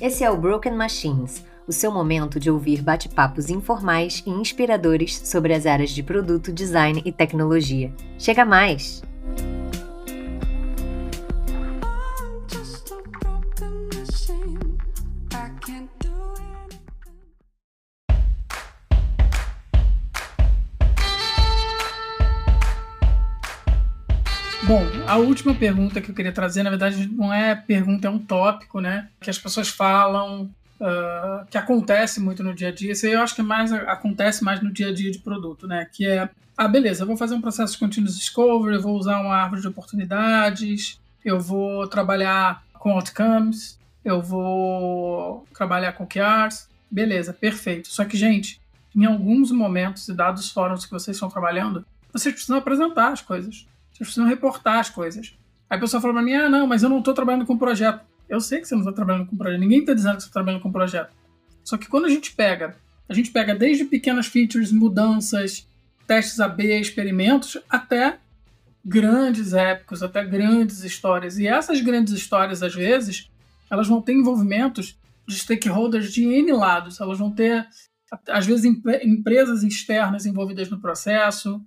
Esse é o Broken Machines, o seu momento de ouvir bate-papos informais e inspiradores sobre as áreas de produto, design e tecnologia. Chega mais! A última pergunta que eu queria trazer, na verdade, não é pergunta, é um tópico, né? Que as pessoas falam, uh, que acontece muito no dia a dia. Isso aí eu acho que mais acontece mais no dia a dia de produto, né? Que é, ah, beleza, eu vou fazer um processo de continuous discovery, eu vou usar uma árvore de oportunidades, eu vou trabalhar com outcomes, eu vou trabalhar com QRs, beleza, perfeito. Só que, gente, em alguns momentos e dados fóruns que vocês estão trabalhando, vocês precisam apresentar as coisas. Vocês precisam reportar as coisas. Aí a pessoa fala pra mim, ah, não, mas eu não estou trabalhando com projeto. Eu sei que você não está trabalhando com projeto. Ninguém está dizendo que você está trabalhando com projeto. Só que quando a gente pega, a gente pega desde pequenas features, mudanças, testes AB, experimentos, até grandes épicos, até grandes histórias. E essas grandes histórias, às vezes, elas vão ter envolvimentos de stakeholders de N lados. Elas vão ter, às vezes, empresas externas envolvidas no processo,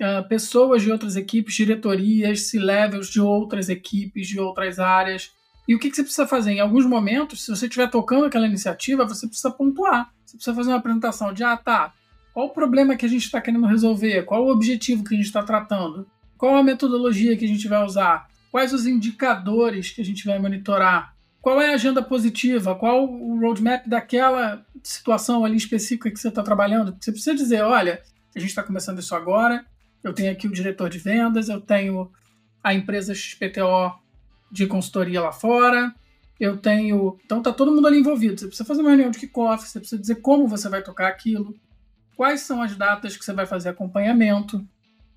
uh, pessoas de outras equipes, diretorias, C-levels de outras equipes, de outras áreas. E o que, que você precisa fazer? Em alguns momentos, se você estiver tocando aquela iniciativa, você precisa pontuar. Você precisa fazer uma apresentação de, ah, tá, qual o problema que a gente está querendo resolver? Qual o objetivo que a gente está tratando? Qual a metodologia que a gente vai usar? Quais os indicadores que a gente vai monitorar? Qual é a agenda positiva? Qual o roadmap daquela situação ali específica que você está trabalhando? Você precisa dizer, olha, a gente está começando isso agora, eu tenho aqui o diretor de vendas, eu tenho a empresa XPTO de consultoria lá fora, eu tenho. Então tá todo mundo ali envolvido. Você precisa fazer uma reunião de kickoff, você precisa dizer como você vai tocar aquilo, quais são as datas que você vai fazer acompanhamento.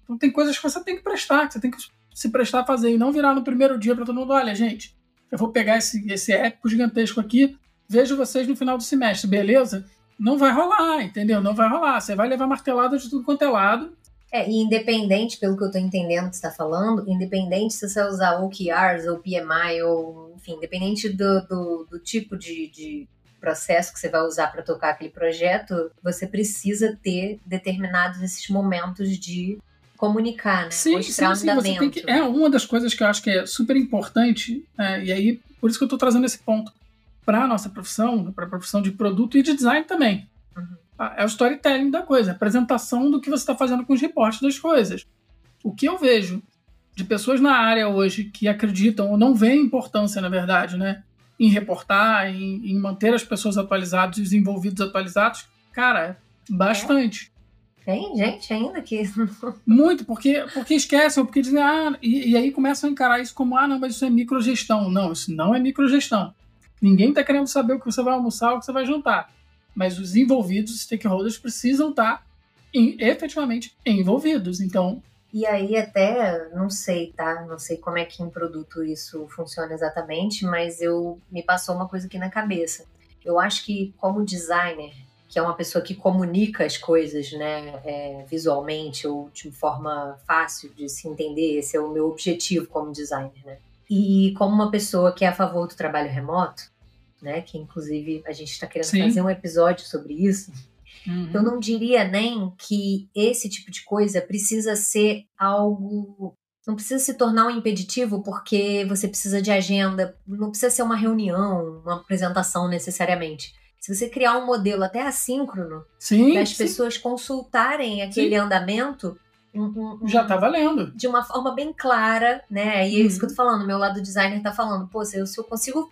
Então tem coisas que você tem que prestar, que você tem que se prestar a fazer e não virar no primeiro dia para todo mundo, olha, gente, eu vou pegar esse, esse épico gigantesco aqui, vejo vocês no final do semestre, beleza? Não vai rolar, entendeu? Não vai rolar. Você vai levar martelada de tudo quanto é lado é, e independente, pelo que eu estou entendendo que você está falando, independente se você usar OKRs ou PMI, ou enfim, independente do, do, do tipo de, de processo que você vai usar para tocar aquele projeto, você precisa ter determinados esses momentos de comunicar, né? Sim, Mostrar sim, sim. Que, é uma das coisas que eu acho que é super importante, é, e aí por isso que eu estou trazendo esse ponto para a nossa profissão, para a profissão de produto e de design também. Uhum é o storytelling da coisa, a apresentação do que você está fazendo com os reportes das coisas. O que eu vejo de pessoas na área hoje que acreditam ou não veem importância, na verdade, né, em reportar, em, em manter as pessoas atualizadas e os envolvidos atualizados, cara, bastante. É. Tem gente ainda que. Muito, porque, porque esquecem, porque dizem, ah, e, e, aí começam a encarar isso como, ah, não, mas isso é microgestão. Não, isso não é microgestão. Ninguém está querendo saber o que você vai almoçar, o que você vai jantar mas os envolvidos, os stakeholders, precisam estar em, efetivamente envolvidos. Então. E aí, até, não sei, tá? Não sei como é que em produto isso funciona exatamente, mas eu me passou uma coisa aqui na cabeça. Eu acho que, como designer, que é uma pessoa que comunica as coisas, né, é, visualmente ou de forma fácil de se entender, esse é o meu objetivo como designer, né? E como uma pessoa que é a favor do trabalho remoto, né? Que inclusive a gente está querendo Sim. fazer um episódio sobre isso. Uhum. Eu não diria nem que esse tipo de coisa precisa ser algo. Não precisa se tornar um impeditivo porque você precisa de agenda, não precisa ser uma reunião, uma apresentação necessariamente. Se você criar um modelo até assíncrono, para as pessoas consultarem aquele sim. andamento, um, um, já tá valendo. De uma forma bem clara, né? E é isso que eu tô falando, meu lado designer tá falando, pô, se eu, se eu consigo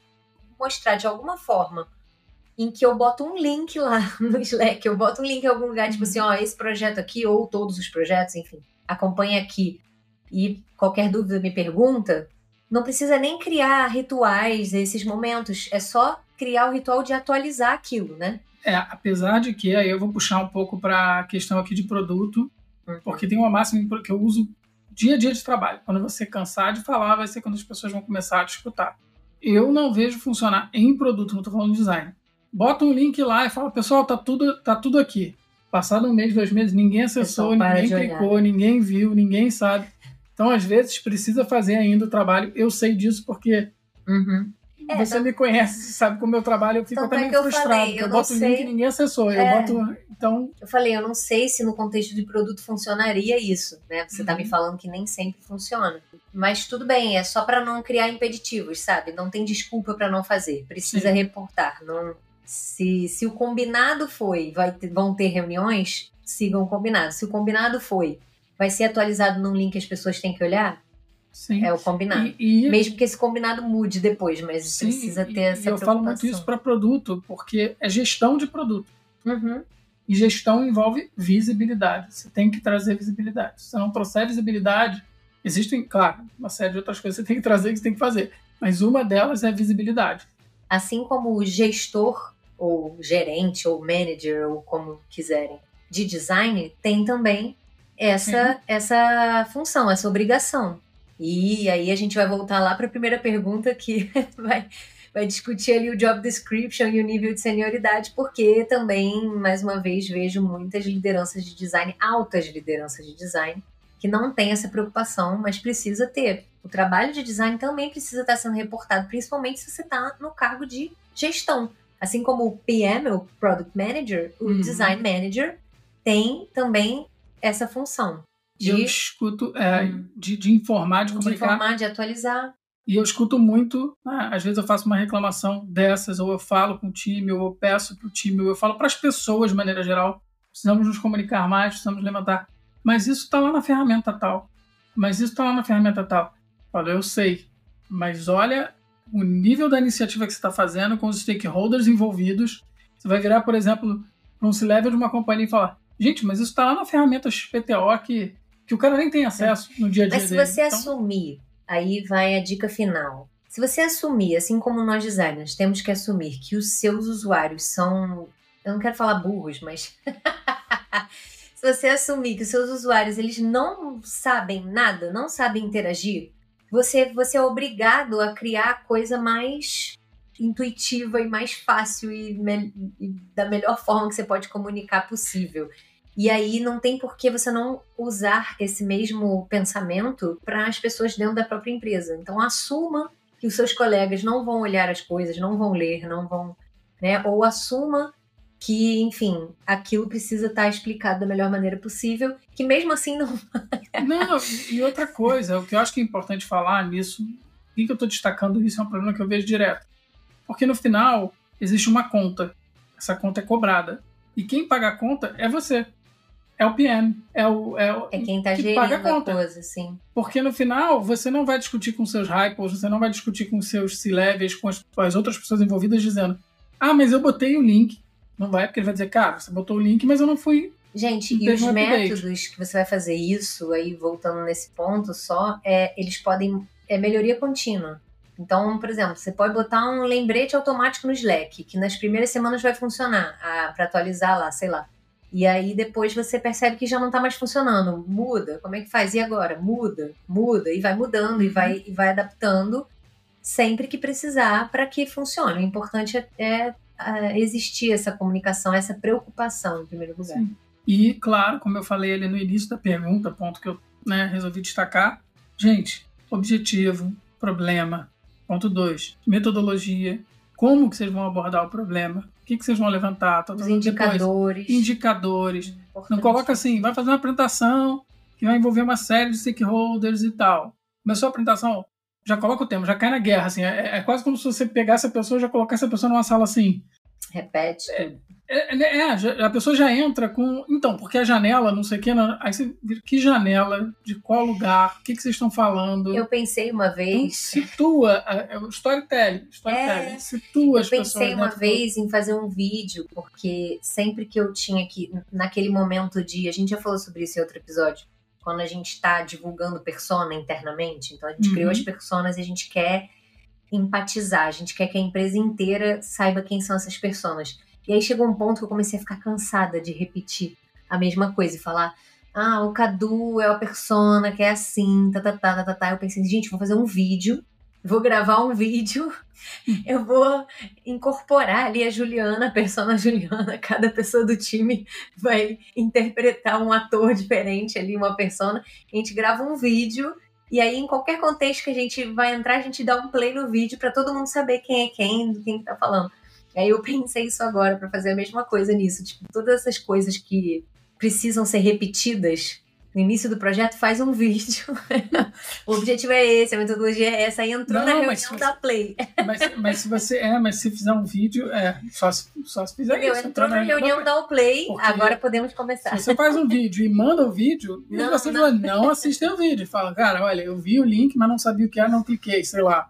mostrar de alguma forma em que eu boto um link lá no Slack, eu boto um link em algum lugar, tipo assim, ó, esse projeto aqui, ou todos os projetos, enfim, acompanha aqui. E qualquer dúvida me pergunta, não precisa nem criar rituais esses momentos, é só criar o ritual de atualizar aquilo, né? É, apesar de que aí eu vou puxar um pouco para a questão aqui de produto, uhum. porque tem uma máxima que eu uso dia a dia de trabalho. Quando você cansar de falar, vai ser quando as pessoas vão começar a te escutar eu não vejo funcionar em produto, não estou falando de design. Bota um link lá e fala, pessoal, tá tudo, tá tudo aqui. Passado um mês, dois meses, ninguém acessou, ninguém clicou, olhar. ninguém viu, ninguém sabe. Então, às vezes, precisa fazer ainda o trabalho. Eu sei disso porque uhum. É, você me conhece, sabe como eu trabalho, eu fico até meio frustrado. Falei, eu, eu boto o link e ninguém acessou. É, eu boto. Então. Eu falei, eu não sei se no contexto de produto funcionaria isso, né? Você uhum. tá me uhum. falando que nem sempre funciona. Mas tudo bem, é só para não criar impeditivos, sabe? Não tem desculpa para não fazer. Precisa Sim. reportar. Não, se, se o combinado foi, vai ter, vão ter reuniões, sigam o combinado. Se o combinado foi, vai ser atualizado num link que as pessoas têm que olhar, Sim. É o combinado. E, e... Mesmo que esse combinado mude depois, mas Sim, precisa ter essa e eu falo muito isso para produto, porque é gestão de produto. Uhum. E gestão envolve visibilidade. Você tem que trazer visibilidade. Se você não trouxer visibilidade, existem, claro, uma série de outras coisas que você tem que trazer que você tem que fazer. Mas uma delas é visibilidade. Assim como o gestor, ou gerente, ou manager, ou como quiserem, de design, tem também essa, essa função, essa obrigação e aí a gente vai voltar lá para a primeira pergunta que vai, vai discutir ali o job description e o nível de senioridade, porque também, mais uma vez, vejo muitas lideranças de design, altas lideranças de design, que não tem essa preocupação, mas precisa ter. O trabalho de design também precisa estar sendo reportado, principalmente se você está no cargo de gestão. Assim como o PM, o Product Manager, o uhum. Design Manager tem também essa função. De... Eu escuto é, hum. de, de, informar, de, comunicar. De informar, de atualizar. E eu escuto muito, né, às vezes eu faço uma reclamação dessas, ou eu falo com o time, ou eu peço para o time, ou eu falo para as pessoas de maneira geral. Precisamos nos comunicar mais, precisamos levantar. Mas isso está lá na ferramenta tal. Mas isso está lá na ferramenta tal. Olha, eu sei. Mas olha o nível da iniciativa que você está fazendo com os stakeholders envolvidos. Você vai virar, por exemplo, para um C-level de uma companhia e falar: gente, mas isso está lá na ferramenta XPTO que que o cara nem tem acesso no dia a dia Mas se dele. você então... assumir, aí vai a dica final. Se você assumir, assim como nós designers temos que assumir que os seus usuários são, eu não quero falar burros, mas se você assumir que os seus usuários eles não sabem nada, não sabem interagir, você você é obrigado a criar a coisa mais intuitiva e mais fácil e, me, e da melhor forma que você pode comunicar possível. E aí não tem por que você não usar esse mesmo pensamento para as pessoas dentro da própria empresa. Então assuma que os seus colegas não vão olhar as coisas, não vão ler, não vão, né? Ou assuma que, enfim, aquilo precisa estar explicado da melhor maneira possível, que mesmo assim não. não, e outra coisa, o que eu acho que é importante falar nisso, e que eu estou destacando isso é um problema que eu vejo direto. Porque no final existe uma conta. Essa conta é cobrada. E quem paga a conta é você é o PM, é o é, o, é quem está gerindo paga a, conta. coisa, sim. Porque no final você não vai discutir com seus hypers, você não vai discutir com seus C-levels, com as, as, outras pessoas envolvidas dizendo: "Ah, mas eu botei o link". Não vai, porque ele vai dizer: "Cara, você botou o link, mas eu não fui Gente, e os métodos que você vai fazer isso, aí voltando nesse ponto só, é, eles podem. É melhoria contínua. Então, por exemplo, você pode botar um lembrete automático no Slack, que nas primeiras semanas vai funcionar, ah, para atualizar lá, sei lá. E aí depois você percebe que já não está mais funcionando. Muda, como é que faz? E agora? Muda, muda, e vai mudando, e vai, e vai adaptando sempre que precisar para que funcione. O importante é, é, é, existir essa comunicação, essa preocupação, em primeiro lugar. Sim. E, claro, como eu falei ali no início da pergunta, ponto que eu né, resolvi destacar, gente, objetivo, problema. Ponto 2, metodologia, como que vocês vão abordar o problema, que, que vocês vão levantar. Tá, Os indicadores. Depois, indicadores. Importante. Não coloca assim, vai fazer uma apresentação que vai envolver uma série de stakeholders e tal. Começou a apresentação, já coloca o tema, já cai na guerra, assim. É, é quase como se você pegasse a pessoa e já colocasse a pessoa numa sala assim. Repete. É, é, é, é, a pessoa já entra com. Então, porque a janela, não sei o que, aí você vira, que janela, de qual lugar, o que, que vocês estão falando. Eu pensei uma vez. Então, situa, é o storytelling, storytelling é, situa as pessoas. Eu pensei uma vez do... em fazer um vídeo, porque sempre que eu tinha que, naquele momento de. A gente já falou sobre isso em outro episódio. Quando a gente está divulgando persona internamente, então a gente uhum. criou as personas e a gente quer empatizar, a gente quer que a empresa inteira saiba quem são essas pessoas. E aí chegou um ponto que eu comecei a ficar cansada de repetir a mesma coisa e falar: ah, o Cadu é a persona que é assim, tá, tá, tá, tá, tá, tá. Eu pensei, gente, vou fazer um vídeo, vou gravar um vídeo, eu vou incorporar ali a Juliana, a persona Juliana, cada pessoa do time vai interpretar um ator diferente ali, uma persona. A gente grava um vídeo E aí, em qualquer contexto que a gente vai entrar, a gente dá um play no vídeo para todo mundo saber quem é quem, do quem tá falando. Aí eu pensei isso agora para fazer a mesma coisa nisso. Tipo, todas essas coisas que precisam ser repetidas no início do projeto, faz um vídeo. o objetivo é esse, a metodologia é essa. Aí entrou Não, na reunião da Play. Mas, mas, se você. É, mas se fizer um vídeo, é. Só se, só se fizer Entendeu? isso. Entrou na reunião da Play, agora podemos começar. Se você faz um vídeo e manda o vídeo, não, você não. não assistem o vídeo. Fala, cara, olha, eu vi o link, mas não sabia o que era, não cliquei, sei lá.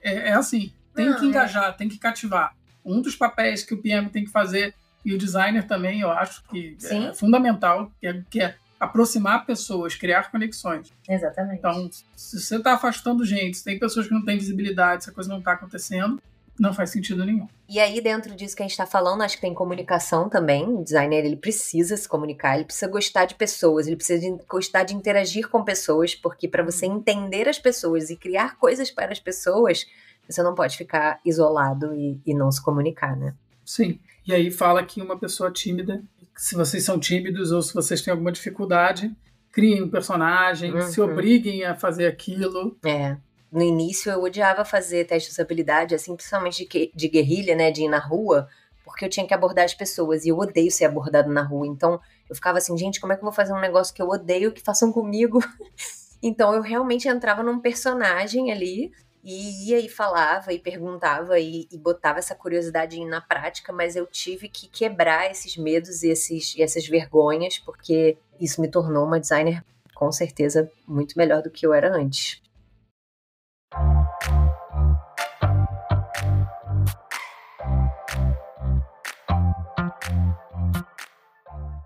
É, é assim. Tem não, que é. engajar, é. tem que cativar. Um dos papéis que o PM tem que fazer e o designer também, eu acho que é Sim. é fundamental, que é, que é aproximar pessoas, criar conexões. Exatamente. Então, se você está afastando gente, se tem pessoas que não têm visibilidade, se a coisa não está acontecendo, não faz sentido nenhum. E aí, dentro disso que a gente está falando, acho que tem comunicação também. O designer ele precisa se comunicar, ele precisa gostar de pessoas, ele precisa de, gostar de interagir com pessoas, porque para você entender as pessoas e criar coisas para as pessoas, você não pode ficar isolado e, e não se comunicar, né? Sim. E aí fala que uma pessoa tímida se vocês são tímidos ou se vocês têm alguma dificuldade, criem um personagem, uhum. se obriguem a fazer aquilo. É. No início eu odiava fazer teste de usabilidade, assim, principalmente de, de guerrilha, né, de ir na rua, porque eu tinha que abordar as pessoas e eu odeio ser abordado na rua. Então eu ficava assim, gente, como é que eu vou fazer um negócio que eu odeio que façam comigo? então eu realmente entrava num personagem ali e ia e falava e perguntava e, e, botava essa curiosidade na prática, mas eu tive que quebrar esses medos e, esses, e essas vergonhas, porque isso me tornou uma designer com certeza muito melhor do que eu era antes.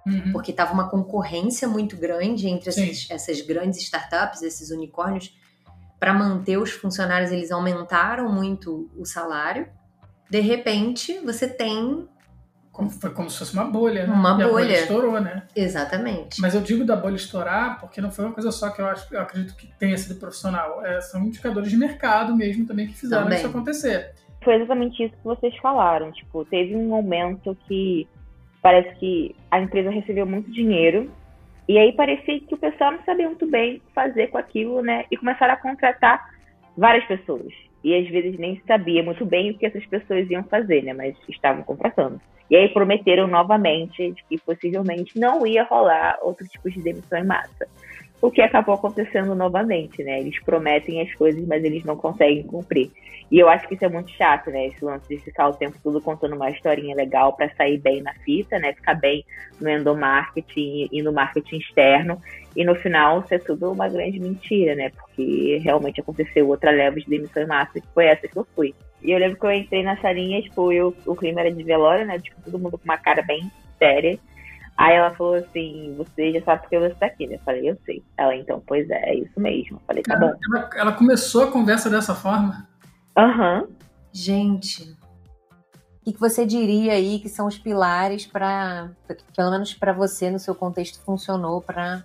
Uhum. Porque estava uma concorrência muito grande entre esses, essas grandes startups, esses unicórnios, para manter os funcionários, eles aumentaram muito o salário. De repente, você tem como, foi como se fosse uma bolha, né? Uma e bolha. A bolha estourou, né? Exatamente. Mas eu digo da bolha estourar porque não foi uma coisa só que eu, acho, eu acredito que tenha sido profissional. É, são indicadores de mercado mesmo também que fizeram também. isso acontecer. Foi exatamente isso que vocês falaram. Tipo, teve um momento que parece que a empresa recebeu muito dinheiro e aí parecia que o pessoal não sabia muito bem fazer com aquilo, né? E começaram a contratar várias pessoas. E às vezes nem sabia muito bem o que essas pessoas iam fazer, né? Mas estavam contratando. E aí prometeram novamente que possivelmente não ia rolar outro tipo de demissão em massa o que acabou acontecendo novamente, né? Eles prometem as coisas, mas eles não conseguem cumprir. E eu acho que isso é muito chato, né? Esse lance de ficar o tempo todo contando uma historinha legal para sair bem na fita, né? Ficar bem no endomarketing e no marketing externo. E no final, isso é tudo uma grande mentira, né? Porque realmente aconteceu outra leva de demissão em massa, que foi essa que eu fui. E eu lembro que eu entrei na salinha, tipo, eu, o clima era de velório, né? Tipo, todo mundo com uma cara bem séria. Aí ela falou assim, você já sabe porque você tá aqui, né? Eu falei, eu sei. Ela, então, pois é, é isso mesmo. Eu falei, tá bom. Ela, ela, começou a conversa dessa forma? Uhum. Gente, o que você diria aí que são os pilares para, pelo menos para você, no seu contexto, funcionou para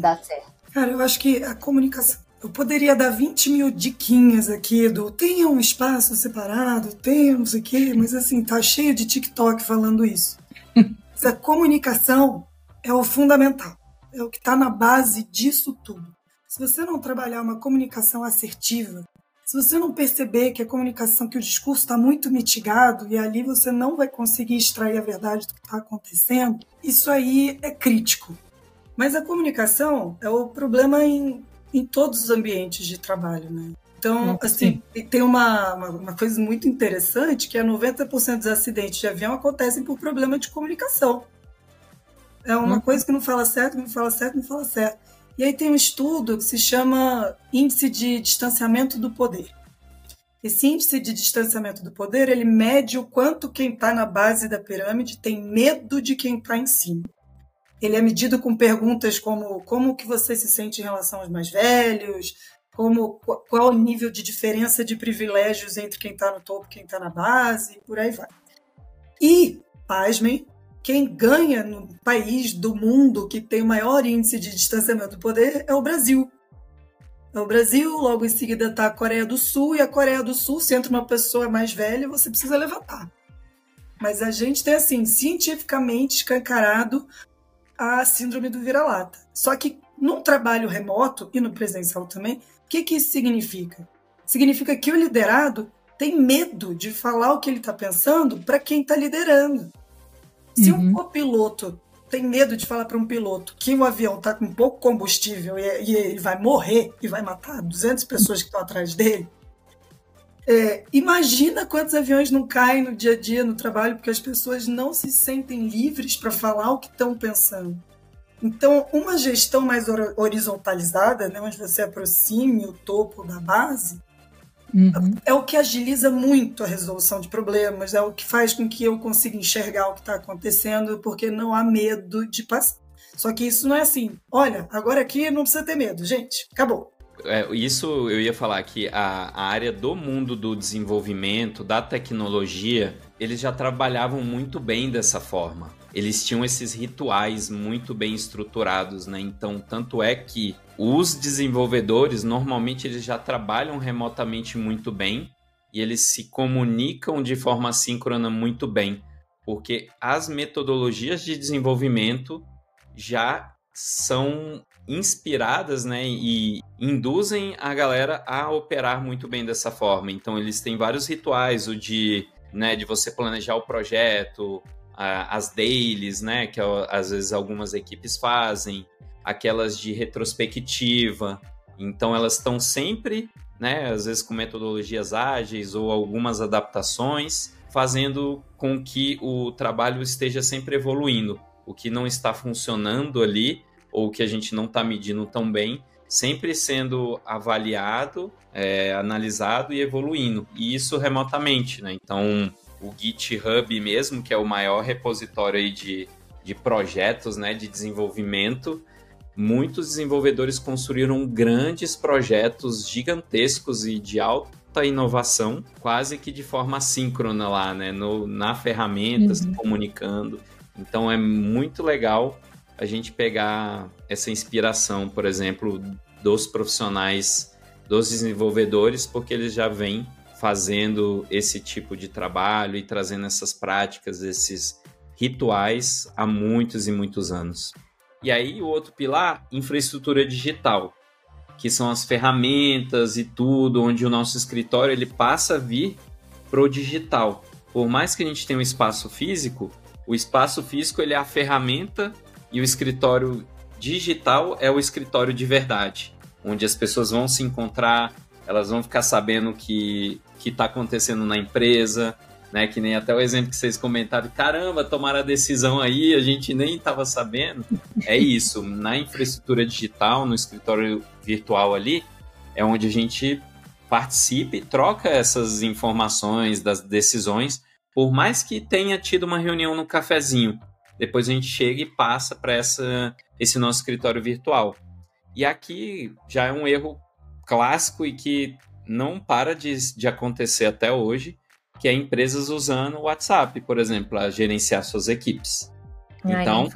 dar certo? Cara, eu acho que a comunicação. Eu poderia dar 20 mil diquinhas aqui do tenha um espaço separado, tenha não sei o quê, mas assim, tá cheio de TikTok falando isso. Essa comunicação é o fundamental, é o que está na base disso tudo. Se você não trabalhar uma comunicação assertiva, se você não perceber que a comunicação, que o discurso está muito mitigado e ali você não vai conseguir extrair a verdade do que está acontecendo, isso aí é crítico. Mas a comunicação é o problema em, em todos os ambientes de trabalho, né? Então, assim, tem uma, uma, coisa muito interessante que é 90% dos acidentes de avião acontecem por problema de comunicação. É uma hum. coisa que não fala certo, não fala certo, não fala certo. E aí tem um estudo que se chama Índice de Distanciamento do Poder. Esse índice de distanciamento do poder, ele mede o quanto quem está na base da pirâmide tem medo de quem está em cima. Ele é medido com perguntas como como que você se sente em relação aos mais velhos, como qual o nível de diferença de privilégios entre quem está no topo e quem está na base, por aí vai. E, pasmem, quem ganha no país do mundo que tem o maior índice de distanciamento do poder é o Brasil. É o Brasil, logo em seguida está a Coreia do Sul, e a Coreia do Sul, se entra uma pessoa mais velha, você precisa levantar. Mas a gente tem, assim, cientificamente escancarado a síndrome do vira-lata. Só que Num trabalho remoto e no presencial também, o que, que isso significa? Significa que o liderado tem medo de falar o que ele está pensando para quem está liderando. Se uhum. um copiloto tem medo de falar para um piloto que o avião está com pouco combustível e, e, ele vai morrer e vai matar 200 pessoas que estão atrás dele, é, imagina quantos aviões não caem no dia a dia no trabalho porque as pessoas não se sentem livres para falar o que estão pensando. Então, uma gestão mais horizontalizada, né, onde você aproxime o topo da base, Uhum. É o que agiliza muito a resolução de problemas, é o que faz com que eu consiga enxergar o que está acontecendo, porque não há medo de passar. Só que isso não é assim. Olha, agora aqui não precisa ter medo, gente. Acabou. É, isso eu ia falar que a, a área do mundo do desenvolvimento, da tecnologia, eles já trabalhavam muito bem dessa forma. Eles tinham esses rituais muito bem estruturados, né? Então, tanto é que os desenvolvedores normalmente eles já trabalham remotamente muito bem e eles se comunicam de forma síncrona muito bem, porque as metodologias de desenvolvimento já são inspiradas, né, e induzem a galera a operar muito bem dessa forma. Então eles têm vários rituais, o de, né, de você planejar o projeto, as dailies, né, que às vezes algumas equipes fazem, aquelas de retrospectiva. Então elas estão sempre, né, às vezes com metodologias ágeis ou algumas adaptações, fazendo com que o trabalho esteja sempre evoluindo. O que não está funcionando ali ou que a gente não está medindo tão bem, sempre sendo avaliado, é, analisado e evoluindo. E isso remotamente, né? Então, o GitHub mesmo, que é o maior repositório de, de projetos, né, de desenvolvimento, muitos desenvolvedores construíram grandes projetos gigantescos e de alta inovação, quase que de forma síncrona lá, né, no, na ferramenta, uhum. se comunicando. Então é muito legal a gente pegar essa inspiração, por exemplo, dos profissionais, dos desenvolvedores, porque eles já vêm fazendo esse tipo de trabalho e trazendo essas práticas, esses rituais há muitos e muitos anos. E aí o outro pilar, infraestrutura digital, que são as ferramentas e tudo, onde o nosso escritório ele passa a vir para o digital. Por mais que a gente tenha um espaço físico, o espaço físico ele é a ferramenta e o escritório digital é o escritório de verdade, onde as pessoas vão se encontrar, elas vão ficar sabendo que que está acontecendo na empresa, né? Que nem até o exemplo que vocês comentaram, caramba, tomaram a decisão aí, a gente nem estava sabendo. É isso, na infraestrutura digital, no escritório virtual ali, é onde a gente participa e troca essas informações das decisões, por mais que tenha tido uma reunião no cafezinho. Depois a gente chega e passa para esse nosso escritório virtual. E aqui já é um erro clássico e que não para de, de acontecer até hoje, que é empresas usando o WhatsApp, por exemplo, para gerenciar suas equipes. Ai, então,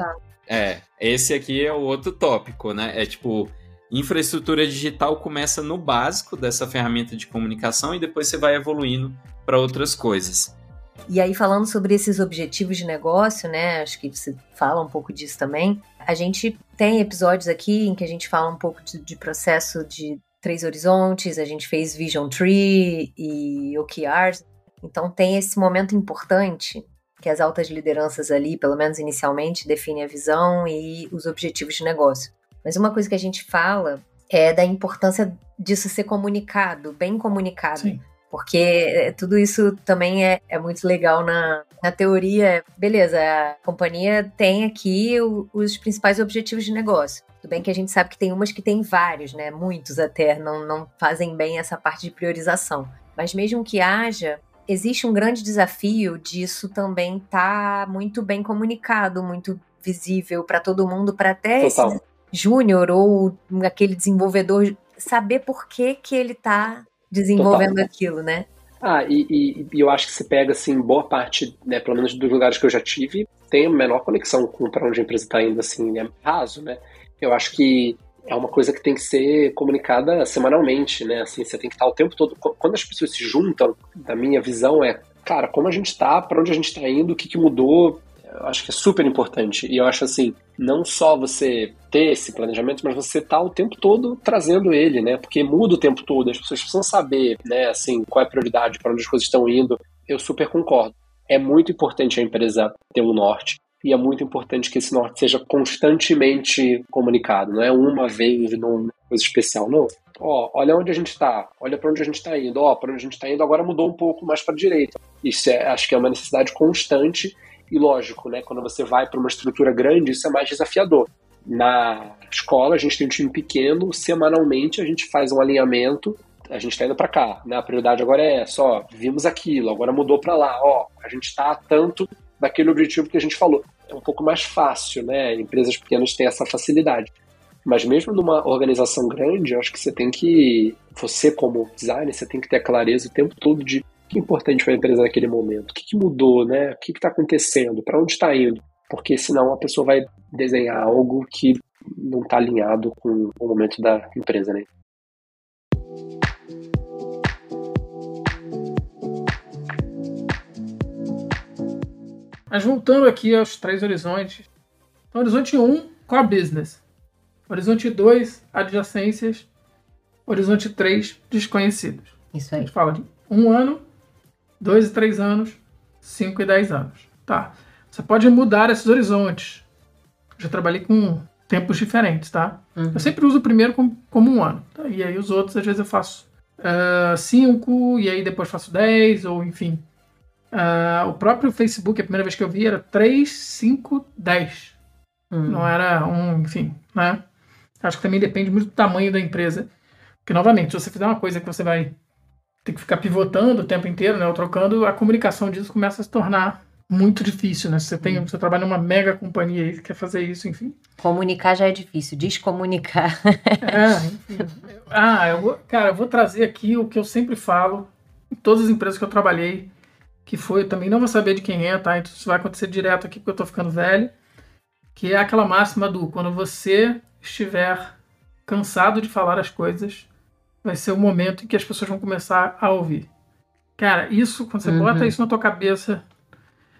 é, esse aqui é o outro tópico, né? É tipo, infraestrutura digital começa no básico dessa ferramenta de comunicação e depois você vai evoluindo para outras coisas. E aí, falando sobre esses objetivos de negócio, né? Acho que você fala um pouco disso também. A gente tem episódios aqui em que a gente fala um pouco de, de processo de Três Horizontes, a gente fez Vision Tree e OKRs. Então tem esse momento importante que as altas lideranças ali, pelo menos inicialmente, definem a visão e os objetivos de negócio. Mas uma coisa que a gente fala é da importância disso ser comunicado, bem comunicado. Sim. Porque é, tudo isso também é, é muito legal na, na teoria. Beleza, a companhia tem aqui o, os principais objetivos de negócio. Tudo bem que a gente sabe que tem umas que tem vários, né? Muitos até, não, não fazem bem essa parte de priorização. Mas mesmo que haja, existe um grande desafio disso também estar tá muito bem comunicado, muito visível para todo mundo, para até júnior ou aquele desenvolvedor saber por que, que ele está desenvolvendo Total. aquilo, né? Ah, e, e, e, eu acho que se pega, assim, boa parte, né, pelo menos dos lugares que eu já tive, tem a menor conexão com para onde a empresa está indo, assim, né, raso, né? Eu acho que é uma coisa que tem que ser comunicada semanalmente, né? Assim, você tem que estar o tempo todo. Quando as pessoas se juntam, a minha visão é, cara, como a gente está, para onde a gente está indo, o que, que mudou, eu acho que é super importante. E eu acho assim, não só você ter esse planejamento, mas você tá o tempo todo trazendo ele, né? Porque muda o tempo todo, as pessoas precisam saber, né, assim, qual é a prioridade, para onde as coisas estão indo. Eu super concordo. É muito importante a empresa ter um norte e é muito importante que esse norte seja constantemente comunicado, não é uma vez numa coisa especial, não. Ó, olha onde a gente está, olha para onde a gente está indo, ó, para onde a gente está indo agora mudou um pouco mais para a direita. Isso é, acho que é uma necessidade constante e lógico, né? Quando você vai para uma estrutura grande, isso é mais desafiador. Na escola, a gente tem um time pequeno, semanalmente a gente faz um alinhamento a gente está indo para cá, né? A prioridade agora é só vimos aquilo, agora mudou para lá, ó, a gente está tanto daquele objetivo que a gente falou. É um pouco mais fácil, né? Empresas pequenas têm essa facilidade. Mas mesmo numa organização grande, eu acho que você tem que, você como designer, você tem que ter a clareza o tempo todo de que é importante para a empresa naquele momento, o que, que mudou, né? O que está acontecendo, para onde está indo. Porque senão a pessoa vai desenhar algo que não está alinhado com o momento da empresa, né? Mas voltando aqui aos três horizontes. Então, horizonte 1, um, core business. Horizonte 2, adjacências. Horizonte 3, desconhecidos. Isso aí. A gente fala de um ano, dois e três anos, cinco e dez anos. Tá. Você pode mudar esses horizontes. Já trabalhei com tempos diferentes, tá? Uhum. Eu sempre uso o primeiro como, como um ano. Tá? E aí os outros, às vezes, eu faço uh, cinco, e aí depois faço dez, ou enfim. Uh, o próprio Facebook, a primeira vez que eu vi, era 3, 5, 10. Hum. Não era um, enfim, né? Acho que também depende muito do tamanho da empresa. Porque, novamente, se você fizer uma coisa que você vai ter que ficar pivotando o tempo inteiro, né? Ou trocando, a comunicação disso começa a se tornar muito difícil, né? Você, tem, você trabalha numa mega companhia e quer fazer isso, enfim. Comunicar já é difícil, descomunicar. é, enfim. Ah, eu vou, cara, eu vou trazer aqui o que eu sempre falo em todas as empresas que eu trabalhei que foi, também não vou saber de quem é, tá? Então isso vai acontecer direto aqui porque eu tô ficando velho, que é aquela máxima do quando você estiver cansado de falar as coisas, vai ser o momento em que as pessoas vão começar a ouvir. Cara, isso, quando você uhum. bota isso na tua cabeça,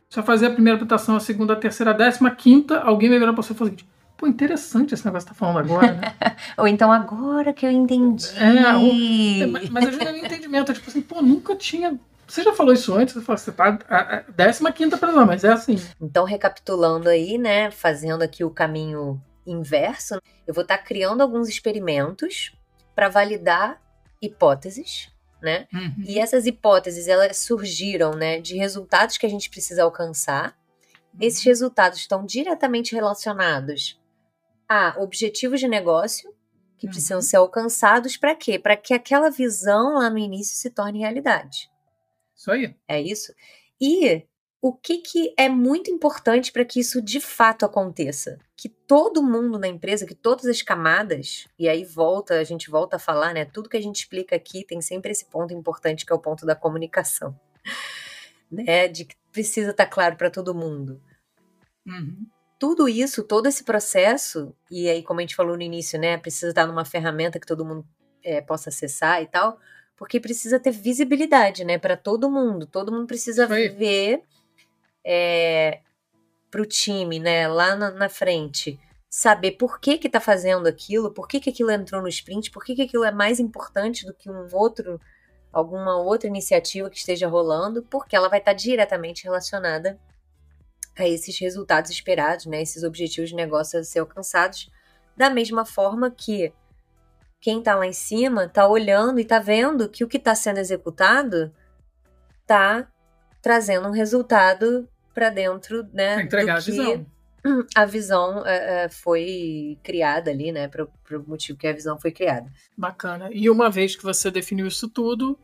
você fazer a primeira apresentação, a segunda, a terceira, a décima, a quinta, alguém vai virar pra você e falar assim, pô, interessante esse negócio que tá falando agora, né? Ou então agora que eu entendi. É, ou, mas, mas vezes é um entendimento, é tipo assim, pô, nunca tinha você já falou isso antes, você tá a 15 quinta prisão, mas é assim. Então, recapitulando aí, né, fazendo aqui o caminho inverso, eu vou estar tá criando alguns experimentos para validar hipóteses, né? Uhum. E essas hipóteses, elas surgiram, né, de resultados que a gente precisa alcançar. Uhum. Esses resultados estão diretamente relacionados a objetivos de negócio que uhum. precisam ser alcançados para quê? Para que aquela visão lá no início se torne realidade. Isso aí. É isso. E o que, que é muito importante para que isso de fato aconteça? Que todo mundo na empresa, que todas as camadas, e aí volta, a gente volta a falar, né? Tudo que a gente explica aqui tem sempre esse ponto importante que é o ponto da comunicação. Né? De que precisa estar tá claro para todo mundo. Uhum. Tudo isso, todo esse processo, e aí, como a gente falou no início, né? Precisa estar numa ferramenta que todo mundo é, possa acessar e tal porque precisa ter visibilidade, né, para todo mundo. Todo mundo precisa ver é, para o time, né, lá na, na, frente, saber por que que tá fazendo aquilo, por que que aquilo entrou no sprint, por que que aquilo é mais importante do que um outro, alguma outra iniciativa que esteja rolando, porque ela vai estar tá diretamente relacionada a esses resultados esperados, né, esses objetivos de negócio a ser alcançados, da mesma forma que quem está lá em cima está olhando e está vendo que o que está sendo executado está trazendo um resultado para dentro, né? entregar a visão. A visão é, foi criada ali, né? Para o motivo que a visão foi criada. Bacana. E uma vez que você definiu isso tudo,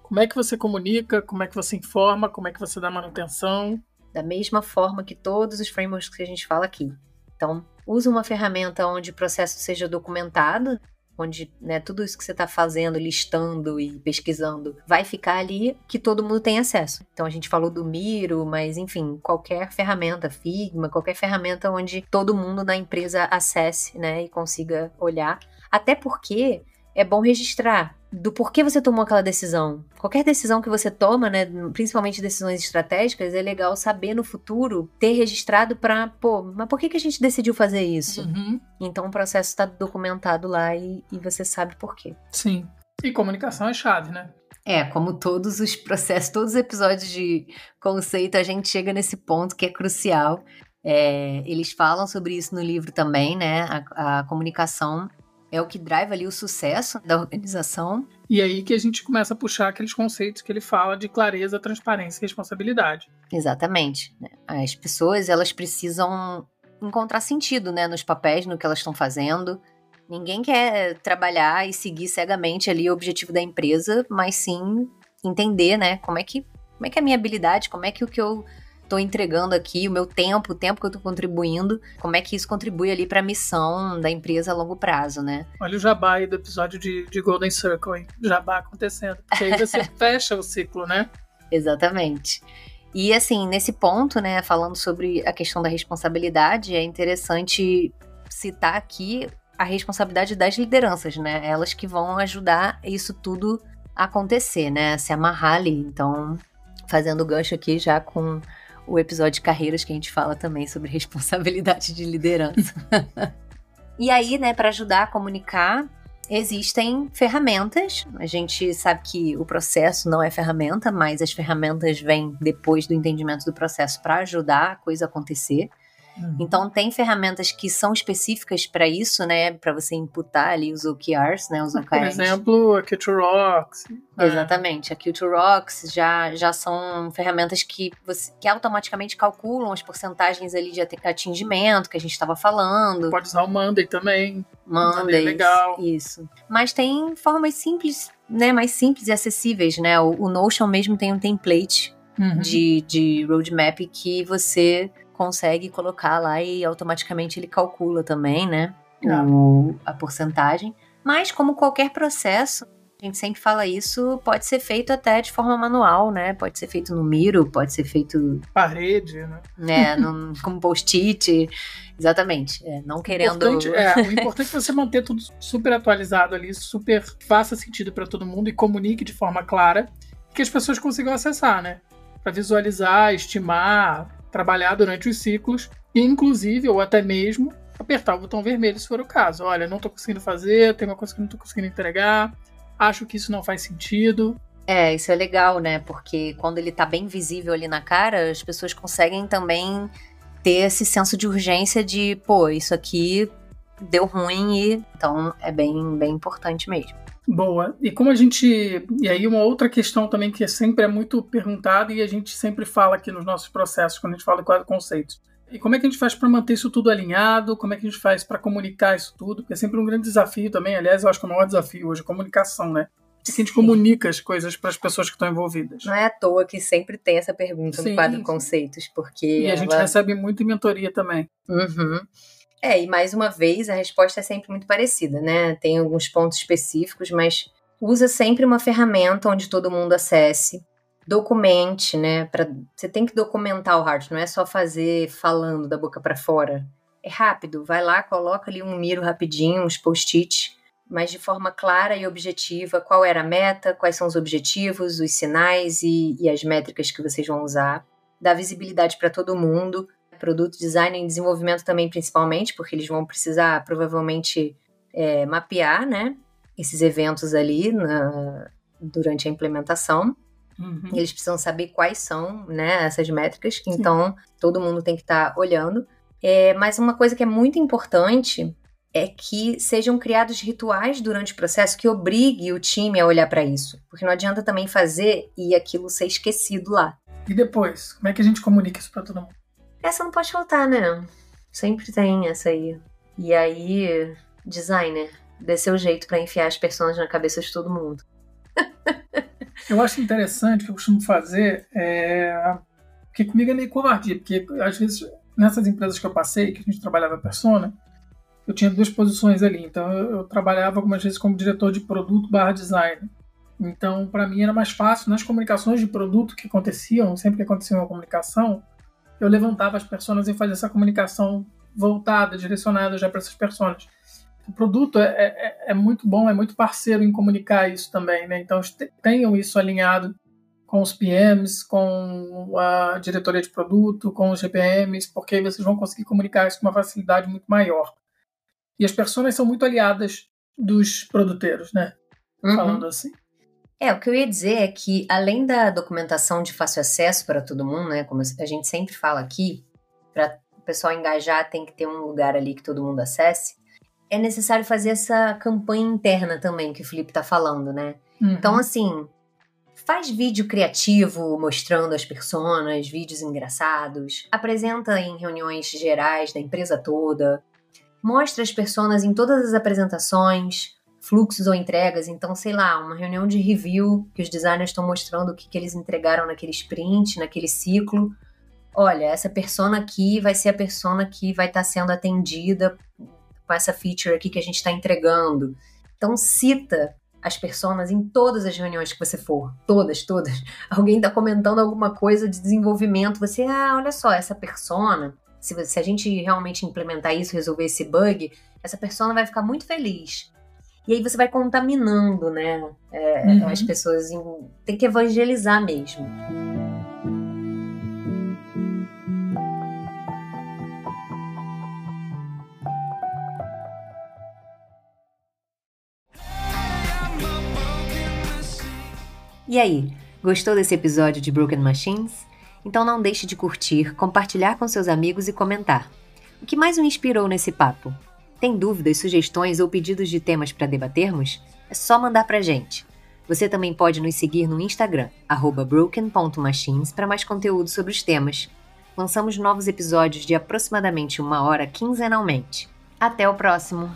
como é que você comunica? Como é que você informa? Como é que você dá manutenção? Da mesma forma que todos os frameworks que a gente fala aqui. Então, usa uma ferramenta onde o processo seja documentado, onde né, tudo isso que você está fazendo, listando e pesquisando, vai ficar ali que todo mundo tem acesso. Então a gente falou do Miro, mas enfim, qualquer ferramenta, Figma, qualquer ferramenta onde todo mundo na empresa acesse né, e consiga olhar. Até porque é bom registrar do porquê você tomou aquela decisão. Qualquer decisão que você toma, né, principalmente decisões estratégicas, é legal saber no futuro ter registrado para, pô, mas por que, que a gente decidiu fazer isso? Uhum. Então o processo está documentado lá e, e você sabe por quê. Sim. E comunicação é chave, né? É, como todos os processos, todos os episódios de conceito, a gente chega nesse ponto que é crucial. É, eles falam sobre isso no livro também, né? A, a comunicação é o que drive ali o sucesso da organização. E aí que a gente começa a puxar aqueles conceitos que ele fala de clareza, transparência e responsabilidade. Exatamente. né? As pessoas, elas precisam encontrar sentido, né, nos papéis, no que elas estão fazendo. Ninguém quer trabalhar e seguir cegamente ali o objetivo da empresa, mas sim entender, né, como é que, como é que é a minha habilidade, como é que o que eu estou entregando aqui, o meu tempo, o tempo que eu estou contribuindo, como é que isso contribui ali para a missão da empresa a longo prazo, né? Olha o jabá aí do episódio de, de Golden Circle, hein? Jabá acontecendo. Porque aí você fecha o ciclo, né? Exatamente. E assim, nesse ponto, né, falando sobre a questão da responsabilidade, é interessante citar aqui a responsabilidade das lideranças, né? Elas que vão ajudar isso tudo a acontecer, né? Se amarrar ali. Então, fazendo gancho aqui já com o episódio de carreiras que a gente fala também sobre responsabilidade de liderança. e aí, né, para ajudar a comunicar, existem ferramentas. A gente sabe que o processo não é ferramenta, mas as ferramentas vêm depois do entendimento do processo para ajudar a coisa a acontecer. Uhum. Então tem ferramentas que são específicas para isso, né, para você imputar ali os OKRs, né, os Por OKRs. exemplo, a Culture Rocks. né? Exatamente. A Culture Rocks já, já são ferramentas que, você, que automaticamente calculam as porcentagens ali de ati- atingimento que a gente estava falando. Pode usar o Monday também. Mondays. legal. Isso. Mas tem formas simples, né? Mais simples e acessíveis, né? O, o Notion mesmo tem um template Uhum. de, de roadmap que você consegue colocar lá e automaticamente ele calcula também, né? O, a porcentagem. Mas, como qualquer processo, a gente sempre fala isso, pode ser feito até de forma manual, né? Pode ser feito no Miro, pode ser feito Parede, né? né, num, com post-it. Exatamente. É, não querendo. Importante- é, o importante é você manter tudo super atualizado ali, super faça sentido para todo mundo e comunique de forma clara que as pessoas consigam acessar, né? Para visualizar, estimar, trabalhar durante os ciclos e, inclusive, ou até mesmo apertar o botão vermelho se for o caso. Olha, não tô conseguindo fazer, tem uma coisa que não tô conseguindo entregar, acho que isso não faz sentido. É, isso é legal, né? Porque quando ele tá bem visível ali na cara, as pessoas conseguem também ter esse senso de urgência de, pô, isso aqui deu ruim e então é bem, bem importante mesmo. Boa. E como a gente. E aí, uma outra questão também que sempre é muito perguntada e a gente sempre fala aqui nos nossos processos, quando a gente fala de quatro conceitos. E como é que a gente faz para manter isso tudo alinhado? Como é que a gente faz para comunicar isso tudo? Porque é sempre um grande desafio também. Aliás, eu acho que é o maior desafio hoje, a comunicação, né? É que a gente comunica as coisas para as pessoas que estão envolvidas. Não é à toa que sempre tem essa pergunta Sim, no quadro conceitos, porque E a gente ela- recebe muito em mentoria também. Uhum. É, e mais uma vez, a resposta é sempre muito parecida, né? Tem alguns pontos específicos, mas usa sempre uma ferramenta onde todo mundo acesse. Documente, né? Pra, você tem que documentar o Heart, não é só fazer falando da boca para fora. É rápido, vai lá, coloca ali um miro rapidinho, uns post-it, mas de forma clara e objetiva. Qual era a meta, quais são os objetivos, os sinais e, e as métricas que vocês vão usar. Dá visibilidade para todo mundo produto design e desenvolvimento também principalmente, porque eles vão precisar provavelmente é, mapear, né, esses eventos ali na- durante a implementação. Uhum. Eles precisam saber quais são, né, essas métricas. Então, todo mundo tem que estar olhando. É, mas uma coisa que é muito importante é que sejam criados rituais durante o processo que obrigue o time a olhar para isso, porque não adianta também fazer e aquilo ser esquecido lá. E depois, como é que a gente comunica isso para todo mundo? Essa não pode faltar, né? Sempre tem essa aí. E aí, designer, dê seu jeito pra enfiar as personas na cabeça de todo mundo. Eu acho interessante o que eu costumo fazer é. Porque comigo é meio covardia, porque às vezes nessas empresas que eu passei, que a gente trabalhava persona, eu tinha duas posições ali. Então eu, eu trabalhava algumas vezes como diretor de produto barra design. Então, para mim era mais fácil nas comunicações de produto que aconteciam, sempre que acontecia uma comunicação, eu levantava as pessoas e fazia essa comunicação voltada, direcionada já para essas pessoas. o produto é, é, é, muito bom, é muito parceiro em comunicar isso também, né? Então tenham isso alinhado com os PMs, com a diretoria de produto, com os GPMs, porque aí vocês vão conseguir comunicar isso com uma facilidade muito maior. E as pessoas são muito aliadas dos produtores, né? Uhum. Falando assim. É, o que eu ia dizer é que, além da documentação de fácil acesso para todo mundo, né? Como a gente sempre fala aqui, para o pessoal engajar tem que ter um lugar ali que todo mundo acesse é necessário fazer essa campanha interna também que o Felipe tá falando, né? Uhum. Então, assim, faz vídeo criativo mostrando as personas, vídeos engraçados, apresenta em reuniões gerais da empresa toda, mostra as personas em todas as apresentações, fluxos ou entregas. Então, sei lá, uma reunião de review que os designers estão mostrando o que, que eles entregaram naquele sprint, naquele ciclo. Olha, essa persona aqui vai ser a persona que vai estar tá sendo atendida com essa feature aqui que a gente está entregando. Então cita as pessoas em todas as reuniões que você for, todas, todas. Alguém está comentando alguma coisa de desenvolvimento, você, ah, olha só, essa persona, se, se a gente realmente implementar isso, resolver esse bug, essa persona vai ficar muito feliz. E aí você vai contaminando, né, é, uhum. as pessoas. Em, tem que evangelizar mesmo. E aí, gostou desse episódio de Broken Machines? Então não deixe de curtir, compartilhar com seus amigos e comentar. O que mais o inspirou nesse papo? Tem dúvidas, sugestões ou pedidos de temas para debatermos? É só mandar pra gente. Você também pode nos seguir no Instagram, broken.machines, para mais conteúdo sobre os temas. Lançamos novos episódios de aproximadamente uma hora quinzenalmente. Até o próximo!